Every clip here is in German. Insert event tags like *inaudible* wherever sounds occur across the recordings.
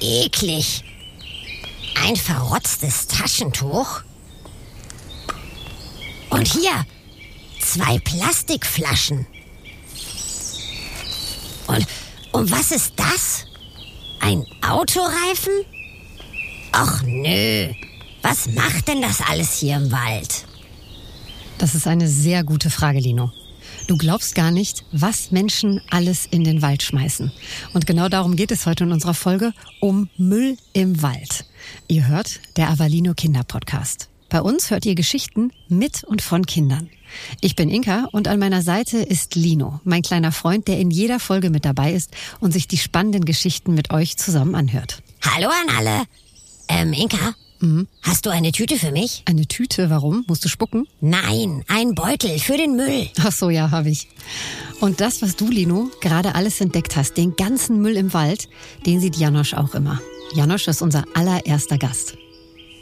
eklig. Ein verrotztes Taschentuch. Und hier zwei Plastikflaschen. Und, und was ist das? Ein Autoreifen? Och nö. Was macht denn das alles hier im Wald? Das ist eine sehr gute Frage, Lino. Du glaubst gar nicht, was Menschen alles in den Wald schmeißen. Und genau darum geht es heute in unserer Folge um Müll im Wald. Ihr hört der Avalino Kinder Podcast. Bei uns hört ihr Geschichten mit und von Kindern. Ich bin Inka und an meiner Seite ist Lino, mein kleiner Freund, der in jeder Folge mit dabei ist und sich die spannenden Geschichten mit euch zusammen anhört. Hallo an alle. Ähm, Inka, Mhm. hast du eine Tüte für mich? Eine Tüte, warum? Musst du spucken? Nein, ein Beutel für den Müll. Ach so, ja, habe ich. Und das, was du, Lino, gerade alles entdeckt hast, den ganzen Müll im Wald, den sieht Janosch auch immer. Janosch ist unser allererster Gast.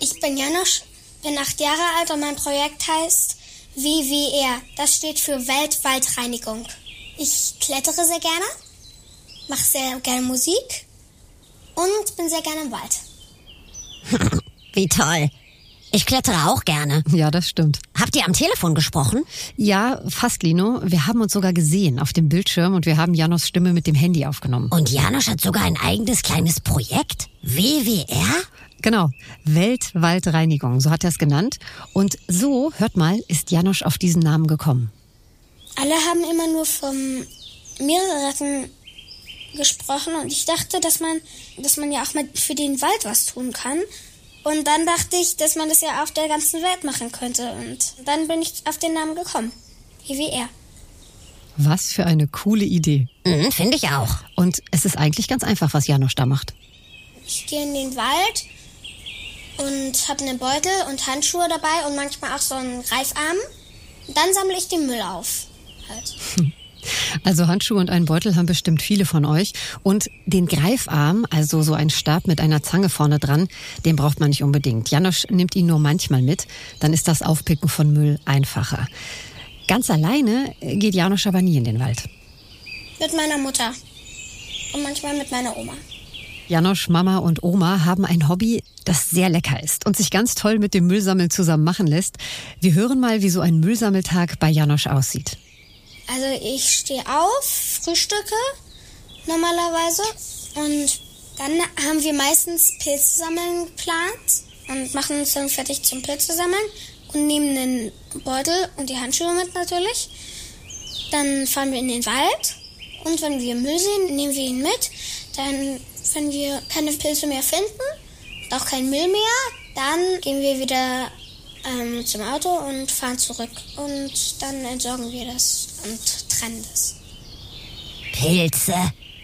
Ich bin Janosch, bin acht Jahre alt und mein Projekt heißt WWR. Das steht für Weltwaldreinigung. Ich klettere sehr gerne, mache sehr gerne Musik und bin sehr gerne im Wald. *laughs* Wie toll. Ich klettere auch gerne. Ja, das stimmt. Habt ihr am Telefon gesprochen? Ja, fast, Lino. Wir haben uns sogar gesehen auf dem Bildschirm und wir haben Janos Stimme mit dem Handy aufgenommen. Und Janosch hat sogar ein eigenes kleines Projekt? WWR? Genau, Weltwaldreinigung, so hat er es genannt. Und so, hört mal, ist Janosch auf diesen Namen gekommen. Alle haben immer nur vom Meeresretten gesprochen und ich dachte, dass man, dass man ja auch mal für den Wald was tun kann. Und dann dachte ich, dass man das ja auf der ganzen Welt machen könnte. Und dann bin ich auf den Namen gekommen. WWR. Was für eine coole Idee. Mhm, Finde ich auch. Und es ist eigentlich ganz einfach, was Janosch da macht. Ich gehe in den Wald und habe einen Beutel und Handschuhe dabei und manchmal auch so einen Greifarm. Dann sammle ich den Müll auf. Halt. *laughs* Also Handschuhe und einen Beutel haben bestimmt viele von euch. Und den Greifarm, also so ein Stab mit einer Zange vorne dran, den braucht man nicht unbedingt. Janosch nimmt ihn nur manchmal mit. Dann ist das Aufpicken von Müll einfacher. Ganz alleine geht Janosch aber nie in den Wald. Mit meiner Mutter. Und manchmal mit meiner Oma. Janosch, Mama und Oma haben ein Hobby, das sehr lecker ist und sich ganz toll mit dem Müllsammeln zusammen machen lässt. Wir hören mal, wie so ein Müllsammeltag bei Janosch aussieht. Also ich stehe auf, frühstücke normalerweise und dann haben wir meistens Pilze sammeln geplant und machen uns dann fertig zum Pilze sammeln und nehmen den Beutel und die Handschuhe mit natürlich. Dann fahren wir in den Wald und wenn wir Müll sehen, nehmen wir ihn mit. Dann, wenn wir keine Pilze mehr finden und auch keinen Müll mehr, dann gehen wir wieder ähm, zum Auto und fahren zurück. Und dann entsorgen wir das und trennen das. Pilze.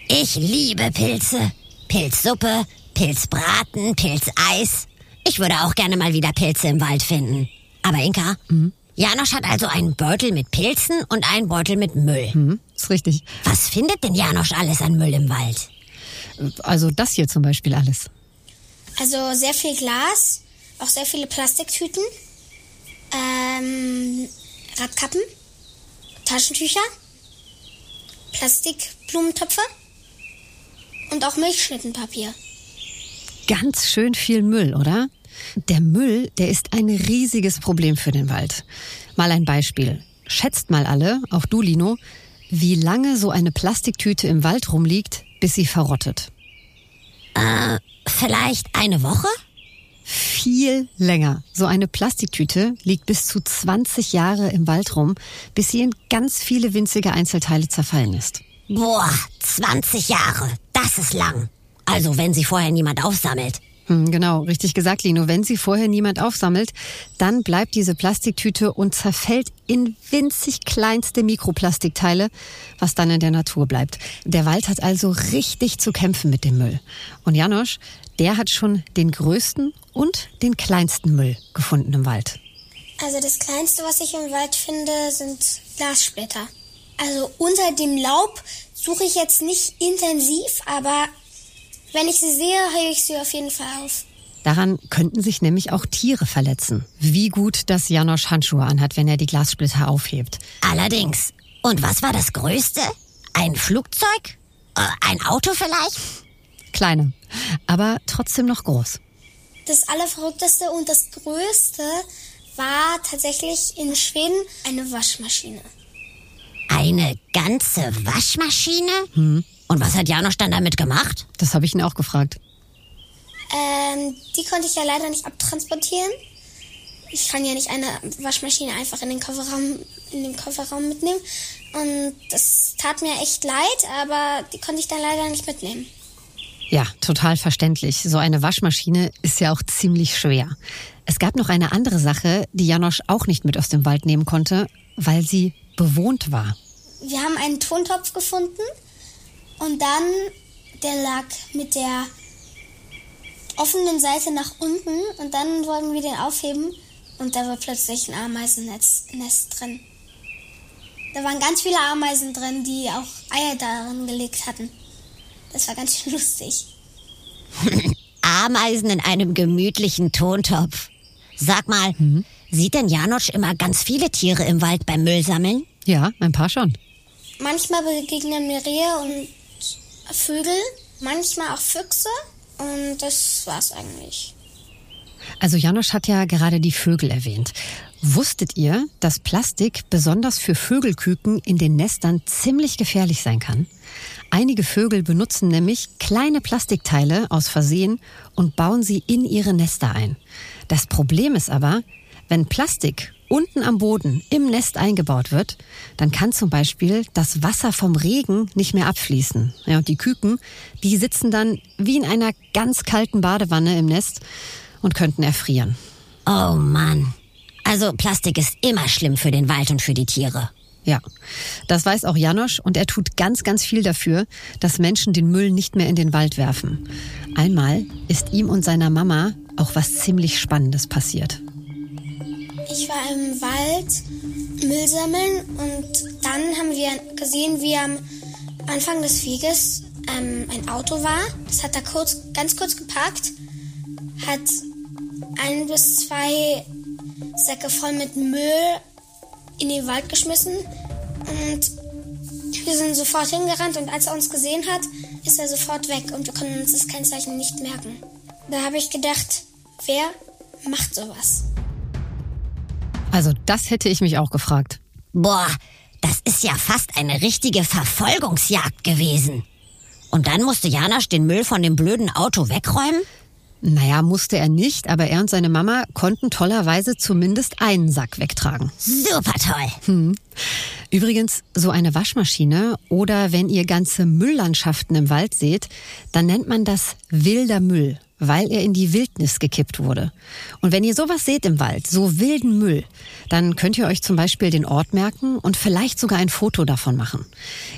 Ich liebe Pilze. Pilzsuppe, Pilzbraten, Pilzeis. Ich würde auch gerne mal wieder Pilze im Wald finden. Aber Inka, Janosch hat also einen Beutel mit Pilzen und einen Beutel mit Müll. Hm, ist richtig. Was findet denn Janosch alles an Müll im Wald? Also das hier zum Beispiel alles. Also sehr viel Glas, auch sehr viele Plastiktüten, ähm, Radkappen, Taschentücher, Plastikblumentöpfe und auch Milchschnittenpapier. Ganz schön viel Müll, oder? Der Müll, der ist ein riesiges Problem für den Wald. Mal ein Beispiel. Schätzt mal alle, auch du, Lino, wie lange so eine Plastiktüte im Wald rumliegt, bis sie verrottet. Vielleicht eine Woche? Viel länger. So eine Plastiktüte liegt bis zu 20 Jahre im Wald rum, bis sie in ganz viele winzige Einzelteile zerfallen ist. Boah, 20 Jahre. Das ist lang. Also, wenn sie vorher niemand aufsammelt. Hm, genau, richtig gesagt, Lino. Wenn sie vorher niemand aufsammelt, dann bleibt diese Plastiktüte und zerfällt in winzig kleinste Mikroplastikteile, was dann in der Natur bleibt. Der Wald hat also richtig zu kämpfen mit dem Müll. Und Janosch, der hat schon den größten und den kleinsten Müll gefunden im Wald. Also das Kleinste, was ich im Wald finde, sind Glassplitter. Also unter dem Laub suche ich jetzt nicht intensiv, aber wenn ich sie sehe, hebe ich sie auf jeden Fall auf. Daran könnten sich nämlich auch Tiere verletzen. Wie gut, dass Janosch Handschuhe anhat, wenn er die Glassplitter aufhebt. Allerdings. Und was war das Größte? Ein Flugzeug? Äh, ein Auto vielleicht? Kleiner, aber trotzdem noch groß. Das Allerverrückteste und das Größte war tatsächlich in Schweden eine Waschmaschine. Eine ganze Waschmaschine? Hm. Und was hat Janosch dann damit gemacht? Das habe ich ihn auch gefragt. Ähm, die konnte ich ja leider nicht abtransportieren. Ich kann ja nicht eine Waschmaschine einfach in den Kofferraum, in den Kofferraum mitnehmen. Und das tat mir echt leid, aber die konnte ich dann leider nicht mitnehmen. Ja, total verständlich. So eine Waschmaschine ist ja auch ziemlich schwer. Es gab noch eine andere Sache, die Janosch auch nicht mit aus dem Wald nehmen konnte, weil sie bewohnt war. Wir haben einen Tontopf gefunden und dann, der lag mit der offenen Seite nach unten und dann wollten wir den aufheben und da war plötzlich ein Ameisennest drin. Da waren ganz viele Ameisen drin, die auch Eier darin gelegt hatten. Das war ganz schön *laughs* lustig. Ameisen in einem gemütlichen Tontopf. Sag mal, mhm. sieht denn Janosch immer ganz viele Tiere im Wald beim Müllsammeln? Ja, ein paar schon. Manchmal begegnen mir Rehe und Vögel, manchmal auch Füchse und das war's eigentlich. Also Janosch hat ja gerade die Vögel erwähnt. Wusstet ihr, dass Plastik besonders für Vögelküken in den Nestern ziemlich gefährlich sein kann? Einige Vögel benutzen nämlich kleine Plastikteile aus Versehen und bauen sie in ihre Nester ein. Das Problem ist aber, wenn Plastik unten am Boden im Nest eingebaut wird, dann kann zum Beispiel das Wasser vom Regen nicht mehr abfließen. Ja, und die Küken, die sitzen dann wie in einer ganz kalten Badewanne im Nest und könnten erfrieren. Oh Mann. Also Plastik ist immer schlimm für den Wald und für die Tiere. Ja, das weiß auch Janosch und er tut ganz, ganz viel dafür, dass Menschen den Müll nicht mehr in den Wald werfen. Einmal ist ihm und seiner Mama auch was ziemlich Spannendes passiert. Ich war im Wald Müll sammeln und dann haben wir gesehen, wie am Anfang des Weges ähm, ein Auto war. Das hat da kurz, ganz kurz geparkt, hat ein bis zwei Säcke voll mit Müll in den Wald geschmissen und wir sind sofort hingerannt und als er uns gesehen hat, ist er sofort weg und wir konnten uns das Kennzeichen nicht merken. Da habe ich gedacht, wer macht sowas? Also das hätte ich mich auch gefragt. Boah, das ist ja fast eine richtige Verfolgungsjagd gewesen. Und dann musste Janosch den Müll von dem blöden Auto wegräumen? Naja, musste er nicht, aber er und seine Mama konnten tollerweise zumindest einen Sack wegtragen. Super toll. Hm. Übrigens, so eine Waschmaschine oder wenn ihr ganze Mülllandschaften im Wald seht, dann nennt man das wilder Müll weil er in die Wildnis gekippt wurde. Und wenn ihr sowas seht im Wald, so wilden Müll, dann könnt ihr euch zum Beispiel den Ort merken und vielleicht sogar ein Foto davon machen.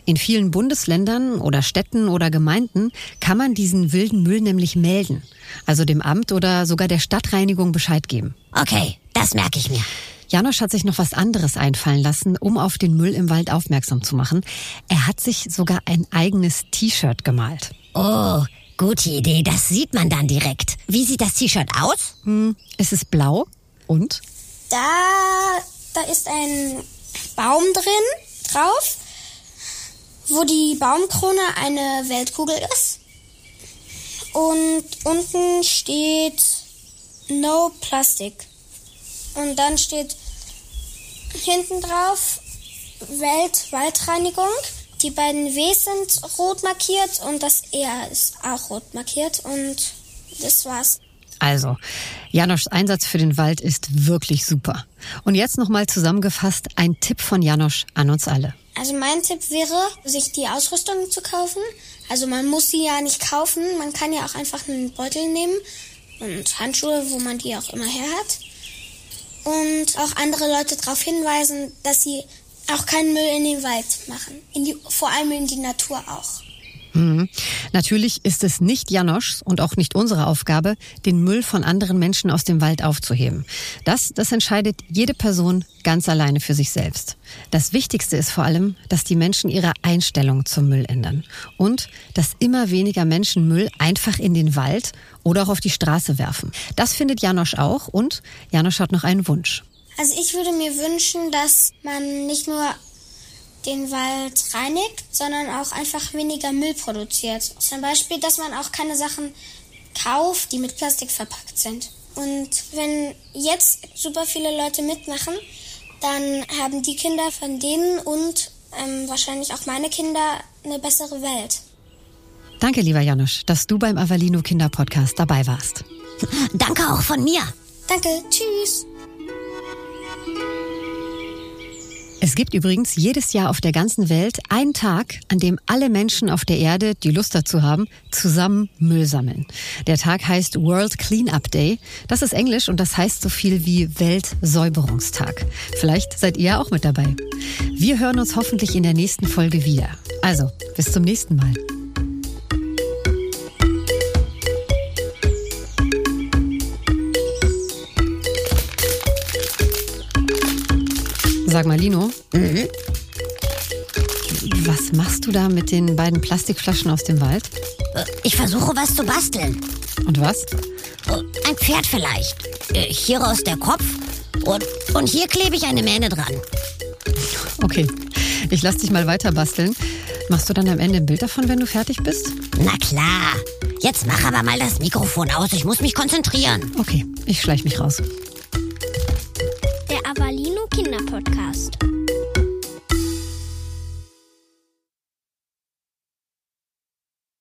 In vielen Bundesländern oder Städten oder Gemeinden kann man diesen wilden Müll nämlich melden. Also dem Amt oder sogar der Stadtreinigung Bescheid geben. Okay, das merke ich mir. Janosch hat sich noch was anderes einfallen lassen, um auf den Müll im Wald aufmerksam zu machen. Er hat sich sogar ein eigenes T-Shirt gemalt. Oh, Gute Idee, das sieht man dann direkt. Wie sieht das T-Shirt aus? Hm, es ist blau und? Da, da ist ein Baum drin, drauf, wo die Baumkrone eine Weltkugel ist. Und unten steht No Plastic. Und dann steht hinten drauf Weltwaldreinigung. Die beiden W sind rot markiert und das R ist auch rot markiert und das war's. Also, Janoschs Einsatz für den Wald ist wirklich super. Und jetzt nochmal zusammengefasst ein Tipp von Janosch an uns alle. Also mein Tipp wäre, sich die Ausrüstung zu kaufen. Also man muss sie ja nicht kaufen, man kann ja auch einfach einen Beutel nehmen und Handschuhe, wo man die auch immer her hat. Und auch andere Leute darauf hinweisen, dass sie auch keinen Müll in den Wald machen. Die, vor allem in die Natur auch. Mhm. Natürlich ist es nicht Janoschs und auch nicht unsere Aufgabe, den Müll von anderen Menschen aus dem Wald aufzuheben. Das, das entscheidet jede Person ganz alleine für sich selbst. Das Wichtigste ist vor allem, dass die Menschen ihre Einstellung zum Müll ändern und dass immer weniger Menschen Müll einfach in den Wald oder auch auf die Straße werfen. Das findet Janosch auch und Janosch hat noch einen Wunsch. Also ich würde mir wünschen, dass man nicht nur den Wald reinigt, sondern auch einfach weniger Müll produziert. Zum Beispiel, dass man auch keine Sachen kauft, die mit Plastik verpackt sind. Und wenn jetzt super viele Leute mitmachen, dann haben die Kinder von denen und ähm, wahrscheinlich auch meine Kinder eine bessere Welt. Danke, lieber Janusz, dass du beim Avalino Kinderpodcast dabei warst. Danke auch von mir. Danke, tschüss. Es gibt übrigens jedes Jahr auf der ganzen Welt einen Tag, an dem alle Menschen auf der Erde, die Lust dazu haben, zusammen Müll sammeln. Der Tag heißt World Cleanup Day. Das ist Englisch und das heißt so viel wie Weltsäuberungstag. Vielleicht seid ihr auch mit dabei. Wir hören uns hoffentlich in der nächsten Folge wieder. Also, bis zum nächsten Mal. Sag mal, Lino. Mhm. Was machst du da mit den beiden Plastikflaschen aus dem Wald? Ich versuche was zu basteln. Und was? Äh, Ein Pferd vielleicht. Äh, Hieraus der Kopf. Und, und hier klebe ich eine Mähne dran. Okay, ich lass dich mal weiter basteln. Machst du dann am Ende ein Bild davon, wenn du fertig bist? Na klar. Jetzt mach aber mal das Mikrofon aus. Ich muss mich konzentrieren. Okay, ich schleich mich raus. Der Avalino Kinderpodcast.